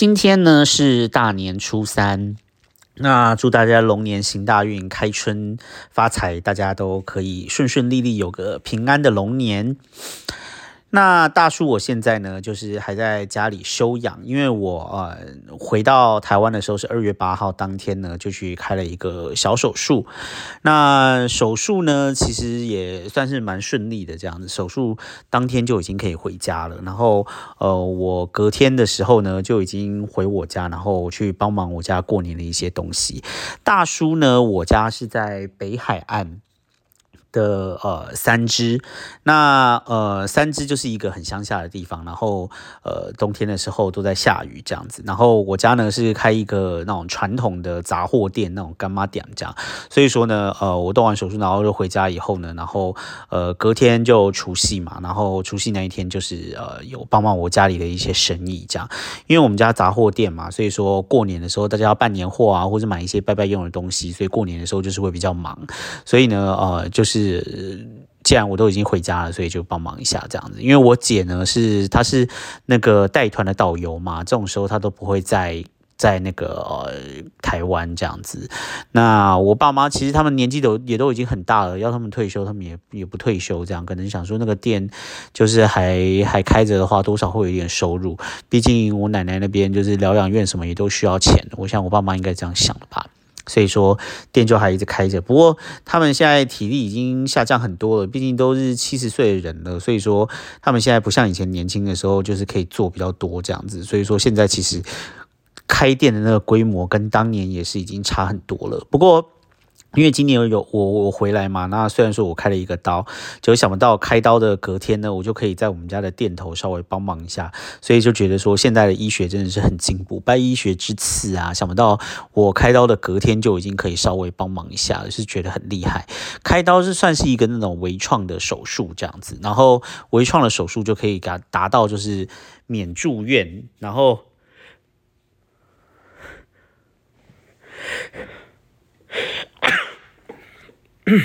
今天呢是大年初三，那祝大家龙年行大运，开春发财，大家都可以顺顺利利，有个平安的龙年。那大叔，我现在呢，就是还在家里休养，因为我呃回到台湾的时候是二月八号当天呢，就去开了一个小手术。那手术呢，其实也算是蛮顺利的，这样子。手术当天就已经可以回家了，然后呃，我隔天的时候呢，就已经回我家，然后去帮忙我家过年的一些东西。大叔呢，我家是在北海岸。的呃三支，那呃三支就是一个很乡下的地方，然后呃冬天的时候都在下雨这样子，然后我家呢是开一个那种传统的杂货店，那种干妈店这样，所以说呢呃我动完手术然后就回家以后呢，然后呃隔天就除夕嘛，然后除夕那一天就是呃有帮忙我家里的一些生意这样，因为我们家杂货店嘛，所以说过年的时候大家要办年货啊，或者买一些拜拜用的东西，所以过年的时候就是会比较忙，所以呢呃就是。是，既然我都已经回家了，所以就帮忙一下这样子。因为我姐呢是，她是那个带团的导游嘛，这种时候她都不会在在那个呃台湾这样子。那我爸妈其实他们年纪都也都已经很大了，要他们退休，他们也也不退休，这样可能想说那个店就是还还开着的话，多少会有一点收入。毕竟我奶奶那边就是疗养院什么也都需要钱，我想我爸妈应该这样想的吧。所以说店就还一直开着，不过他们现在体力已经下降很多了，毕竟都是七十岁的人了。所以说他们现在不像以前年轻的时候，就是可以做比较多这样子。所以说现在其实开店的那个规模跟当年也是已经差很多了。不过。因为今年有我我回来嘛，那虽然说我开了一个刀，就想不到开刀的隔天呢，我就可以在我们家的店头稍微帮忙一下，所以就觉得说现在的医学真的是很进步，拜医学之赐啊！想不到我开刀的隔天就已经可以稍微帮忙一下，是觉得很厉害。开刀是算是一个那种微创的手术这样子，然后微创的手术就可以达达到就是免住院，然后。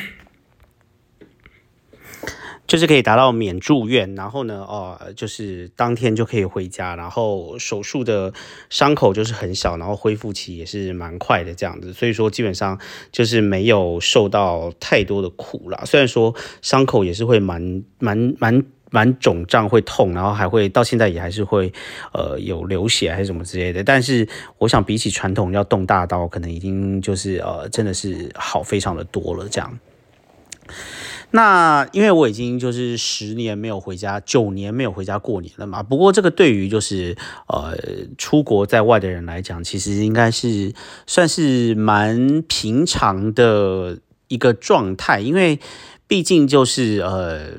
就是可以达到免住院，然后呢，哦，就是当天就可以回家，然后手术的伤口就是很小，然后恢复期也是蛮快的这样子，所以说基本上就是没有受到太多的苦啦。虽然说伤口也是会蛮蛮蛮蛮肿胀，会痛，然后还会到现在也还是会呃有流血还是什么之类的，但是我想比起传统要动大刀，可能已经就是呃真的是好非常的多了这样。那因为我已经就是十年没有回家，九年没有回家过年了嘛。不过这个对于就是呃出国在外的人来讲，其实应该是算是蛮平常的一个状态，因为毕竟就是呃。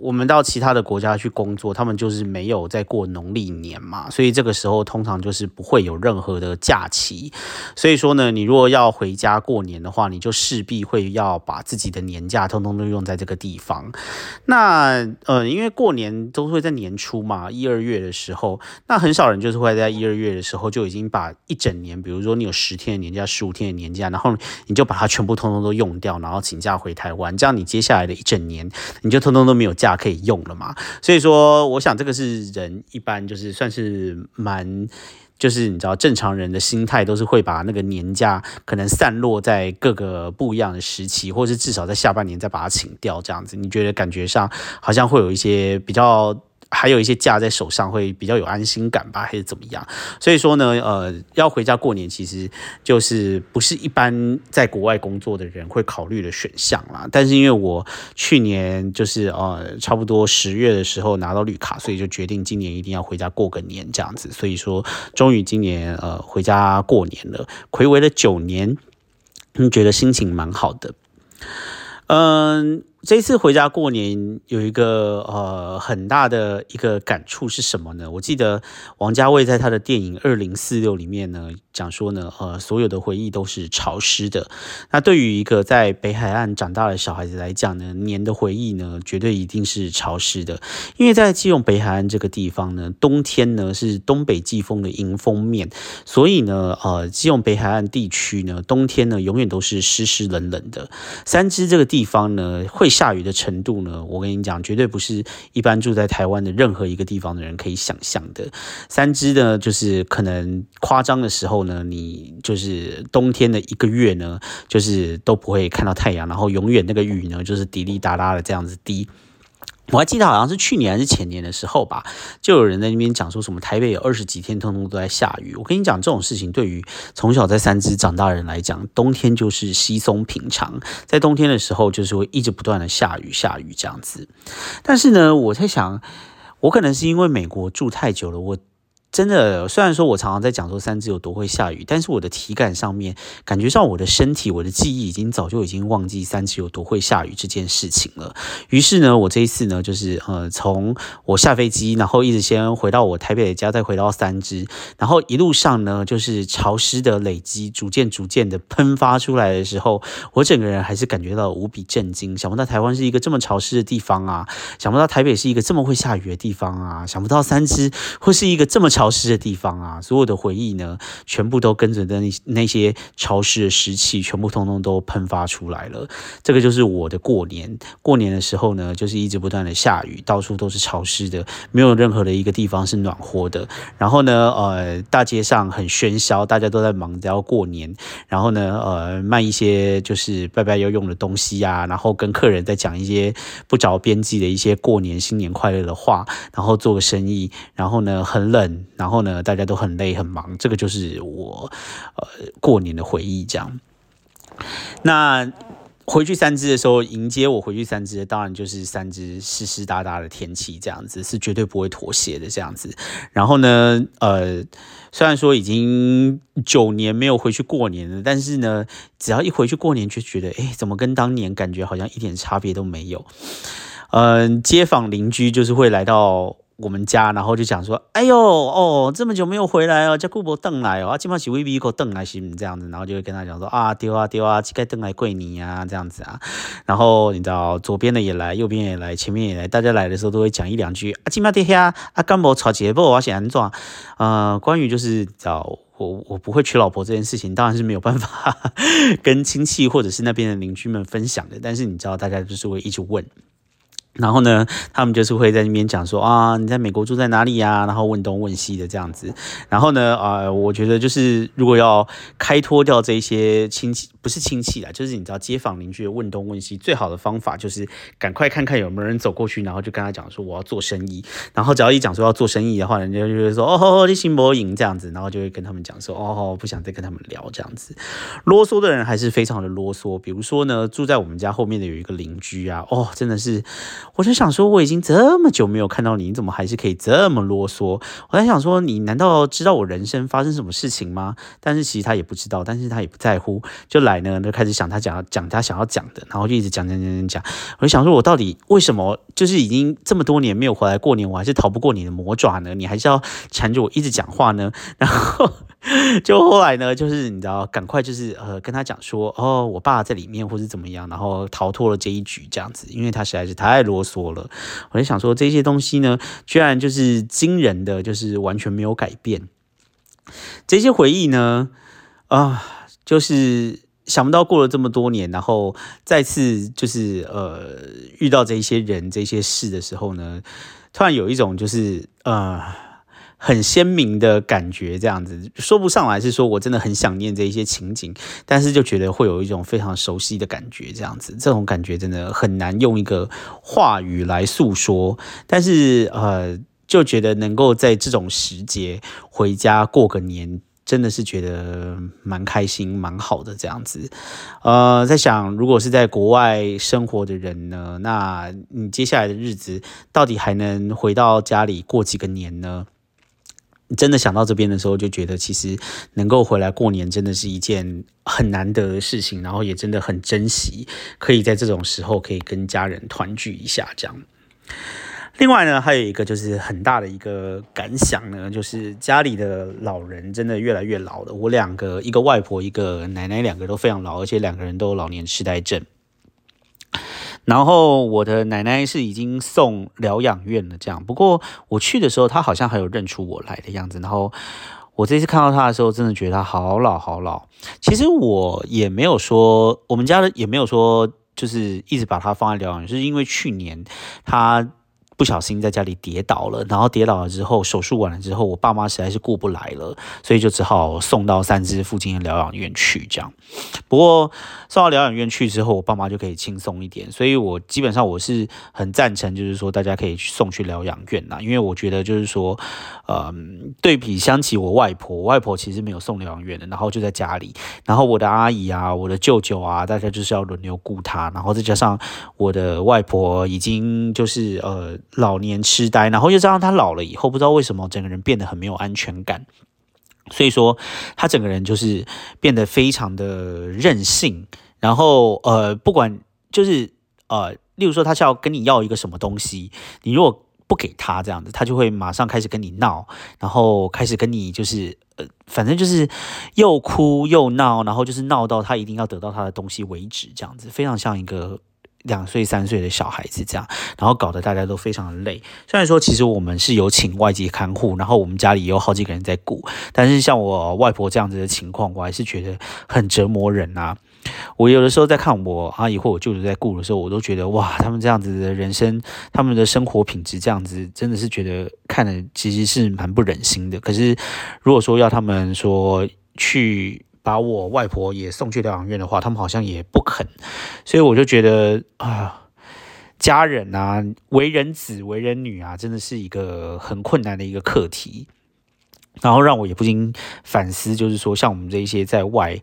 我们到其他的国家去工作，他们就是没有在过农历年嘛，所以这个时候通常就是不会有任何的假期。所以说呢，你如果要回家过年的话，你就势必会要把自己的年假通通都用在这个地方。那呃，因为过年都会在年初嘛，一二月的时候，那很少人就是会在一二月的时候就已经把一整年，比如说你有十天的年假、十五天的年假，然后你就把它全部通通都用掉，然后请假回台湾，这样你接下来的一整年你就通通都没有假。他可以用了嘛？所以说，我想这个是人一般就是算是蛮，就是你知道正常人的心态都是会把那个年假可能散落在各个不一样的时期，或是至少在下半年再把它请掉这样子。你觉得感觉上好像会有一些比较。还有一些假在手上会比较有安心感吧，还是怎么样？所以说呢，呃，要回家过年，其实就是不是一般在国外工作的人会考虑的选项啦。但是因为我去年就是呃，差不多十月的时候拿到绿卡，所以就决定今年一定要回家过个年这样子。所以说，终于今年呃回家过年了，回违了九年，觉得心情蛮好的，嗯。这次回家过年有一个呃很大的一个感触是什么呢？我记得王家卫在他的电影《二零四六》里面呢讲说呢，呃，所有的回忆都是潮湿的。那对于一个在北海岸长大的小孩子来讲呢，年的回忆呢，绝对一定是潮湿的。因为在基隆北海岸这个地方呢，冬天呢是东北季风的迎风面，所以呢，呃，基隆北海岸地区呢，冬天呢永远都是湿湿冷冷的。三支这个地方呢会。下雨的程度呢，我跟你讲，绝对不是一般住在台湾的任何一个地方的人可以想象的。三支呢，就是可能夸张的时候呢，你就是冬天的一个月呢，就是都不会看到太阳，然后永远那个雨呢，就是滴滴答答的这样子滴。我还记得好像是去年还是前年的时候吧，就有人在那边讲说什么台北有二十几天通通都在下雨。我跟你讲这种事情，对于从小在三支长大的人来讲，冬天就是稀松平常，在冬天的时候就是会一直不断的下雨下雨这样子。但是呢，我在想，我可能是因为美国住太久了，我。真的，虽然说我常常在讲说三只有多会下雨，但是我的体感上面感觉上，我的身体、我的记忆已经早就已经忘记三只有多会下雨这件事情了。于是呢，我这一次呢，就是呃，从我下飞机，然后一直先回到我台北的家，再回到三只，然后一路上呢，就是潮湿的累积，逐渐逐渐的喷发出来的时候，我整个人还是感觉到无比震惊。想不到台湾是一个这么潮湿的地方啊！想不到台北是一个这么会下雨的地方啊！想不到三只会是一个这么潮湿的地方啊，所有的回忆呢，全部都跟着那那些潮湿的湿气，全部通通都喷发出来了。这个就是我的过年。过年的时候呢，就是一直不断的下雨，到处都是潮湿的，没有任何的一个地方是暖和的。然后呢，呃，大街上很喧嚣，大家都在忙着要过年。然后呢，呃，卖一些就是拜拜要用的东西啊，然后跟客人在讲一些不着边际的一些过年新年快乐的话，然后做个生意。然后呢，很冷，然后呢。大家都很累很忙，这个就是我呃过年的回忆。这样，那回去三支的时候，迎接我回去三支，当然就是三支湿湿哒哒的天气，这样子是绝对不会妥协的这样子。然后呢，呃，虽然说已经九年没有回去过年了，但是呢，只要一回去过年，就觉得哎，怎么跟当年感觉好像一点差别都没有。嗯，街坊邻居就是会来到。我们家，然后就讲说，哎呦，哦，这么久没有回来哦，叫顾伯邓来哦，啊，今晚是 V B 个邓来行这样子，然后就会跟他讲说，啊，丢啊丢啊，该邓来跪你啊，这样子啊，然后你知道，左边的也来，右边也来，前面也来，大家来的时候都会讲一两句，啊，今晚跌下，啊，干伯吵节不，我想安装，呃，关于就是找我我不会娶老婆这件事情，当然是没有办法 跟亲戚或者是那边的邻居们分享的，但是你知道，大家就是会一直问。然后呢，他们就是会在那边讲说啊，你在美国住在哪里呀？然后问东问西的这样子。然后呢，啊，我觉得就是如果要开脱掉这些亲戚，不是亲戚啦，就是你知道街坊邻居的问东问西，最好的方法就是赶快看看有没有人走过去，然后就跟他讲说我要做生意。然后只要一讲说要做生意的话，人家就会说哦，你心博赢这样子，然后就会跟他们讲说哦，不想再跟他们聊这样子。啰嗦的人还是非常的啰嗦。比如说呢，住在我们家后面的有一个邻居啊，哦，真的是。我就想说，我已经这么久没有看到你，你怎么还是可以这么啰嗦？我在想说，你难道知道我人生发生什么事情吗？但是其实他也不知道，但是他也不在乎，就来呢，就开始想他讲讲他想要讲的，然后就一直讲讲讲讲讲。我就想说，我到底为什么就是已经这么多年没有回来过年，我还是逃不过你的魔爪呢？你还是要缠着我一直讲话呢？然后。就后来呢，就是你知道，赶快就是呃跟他讲说，哦，我爸在里面，或是怎么样，然后逃脱了这一局这样子，因为他实在是太啰嗦了。我就想说，这些东西呢，居然就是惊人的，就是完全没有改变。这些回忆呢，啊，就是想不到过了这么多年，然后再次就是呃遇到这一些人、这些事的时候呢，突然有一种就是呃。很鲜明的感觉，这样子说不上来，是说我真的很想念这一些情景，但是就觉得会有一种非常熟悉的感觉，这样子，这种感觉真的很难用一个话语来诉说，但是呃，就觉得能够在这种时节回家过个年，真的是觉得蛮开心、蛮好的这样子。呃，在想，如果是在国外生活的人呢，那你接下来的日子到底还能回到家里过几个年呢？真的想到这边的时候，就觉得其实能够回来过年，真的是一件很难得的事情，然后也真的很珍惜，可以在这种时候可以跟家人团聚一下这样。另外呢，还有一个就是很大的一个感想呢，就是家里的老人真的越来越老了。我两个，一个外婆，一个奶奶，两个都非常老，而且两个人都有老年痴呆症。然后我的奶奶是已经送疗养院了，这样。不过我去的时候，她好像还有认出我来的样子。然后我这次看到她的时候，真的觉得她好老好老。其实我也没有说，我们家的也没有说。就是一直把她放在疗养院，是因为去年她。不小心在家里跌倒了，然后跌倒了之后，手术完了之后，我爸妈实在是顾不来了，所以就只好送到三芝附近的疗养院去。这样，不过送到疗养院去之后，我爸妈就可以轻松一点，所以我基本上我是很赞成，就是说大家可以送去疗养院呐，因为我觉得就是说，呃，对比相起我外婆，外婆其实没有送疗养院的，然后就在家里，然后我的阿姨啊，我的舅舅啊，大家就是要轮流顾她，然后再加上我的外婆已经就是呃。老年痴呆，然后又加上他老了以后，不知道为什么整个人变得很没有安全感，所以说他整个人就是变得非常的任性，然后呃，不管就是呃，例如说他是要跟你要一个什么东西，你如果不给他这样子，他就会马上开始跟你闹，然后开始跟你就是呃，反正就是又哭又闹，然后就是闹到他一定要得到他的东西为止，这样子非常像一个。两岁三岁的小孩子这样，然后搞得大家都非常的累。虽然说其实我们是有请外籍看护，然后我们家里也有好几个人在顾，但是像我外婆这样子的情况，我还是觉得很折磨人啊。我有的时候在看我阿姨或我舅舅在顾的时候，我都觉得哇，他们这样子的人生，他们的生活品质这样子，真的是觉得看了其实是蛮不忍心的。可是如果说要他们说去。把我外婆也送去疗养院的话，他们好像也不肯，所以我就觉得啊，家人啊，为人子、为人女啊，真的是一个很困难的一个课题。然后让我也不禁反思，就是说，像我们这一些在外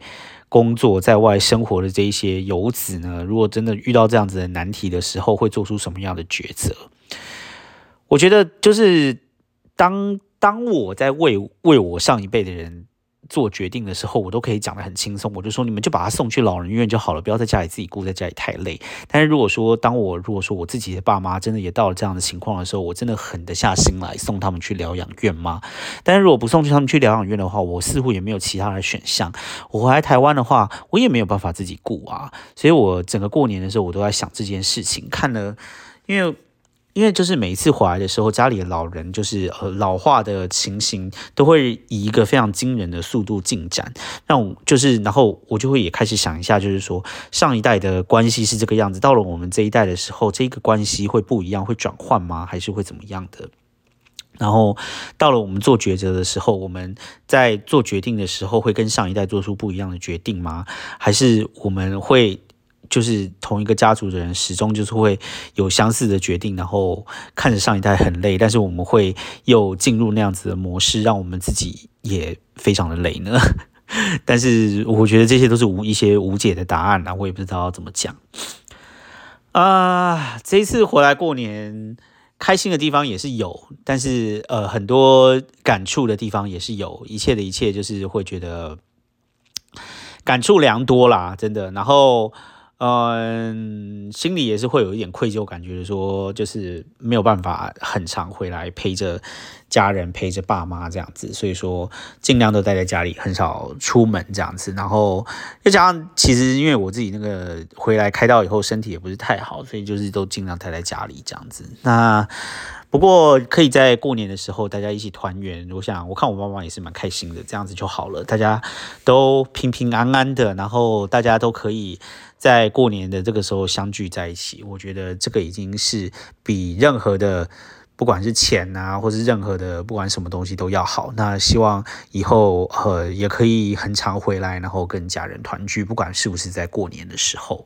工作、在外生活的这一些游子呢，如果真的遇到这样子的难题的时候，会做出什么样的抉择？我觉得，就是当当我在为为我上一辈的人。做决定的时候，我都可以讲得很轻松。我就说，你们就把他送去老人院就好了，不要在家里自己顾，在家里太累。但是如果说，当我如果说我自己的爸妈真的也到了这样的情况的时候，我真的狠得下心来送他们去疗养院吗？但是如果不送去他们去疗养院的话，我似乎也没有其他的选项。我回来台湾的话，我也没有办法自己顾啊。所以我整个过年的时候，我都在想这件事情。看了，因为。因为就是每一次回来的时候，家里的老人就是呃老化的情形，都会以一个非常惊人的速度进展。让我就是，然后我就会也开始想一下，就是说上一代的关系是这个样子，到了我们这一代的时候，这个关系会不一样，会转换吗？还是会怎么样的？然后到了我们做抉择的时候，我们在做决定的时候，会跟上一代做出不一样的决定吗？还是我们会？就是同一个家族的人，始终就是会有相似的决定，然后看着上一代很累，但是我们会又进入那样子的模式，让我们自己也非常的累呢。但是我觉得这些都是无一些无解的答案啊，我也不知道要怎么讲啊。这一次回来过年，开心的地方也是有，但是呃，很多感触的地方也是有，一切的一切就是会觉得感触良多啦，真的。然后。嗯，心里也是会有一点愧疚感觉，说就是没有办法很常回来陪着家人、陪着爸妈这样子，所以说尽量都待在家里，很少出门这样子。然后又加上，其实因为我自己那个回来开刀以后身体也不是太好，所以就是都尽量待在家里这样子。那不过可以在过年的时候大家一起团圆，我想我看我妈妈也是蛮开心的，这样子就好了，大家都平平安安的，然后大家都可以。在过年的这个时候相聚在一起，我觉得这个已经是比任何的，不管是钱啊，或是任何的，不管什么东西都要好。那希望以后呃也可以很常回来，然后跟家人团聚，不管是不是在过年的时候。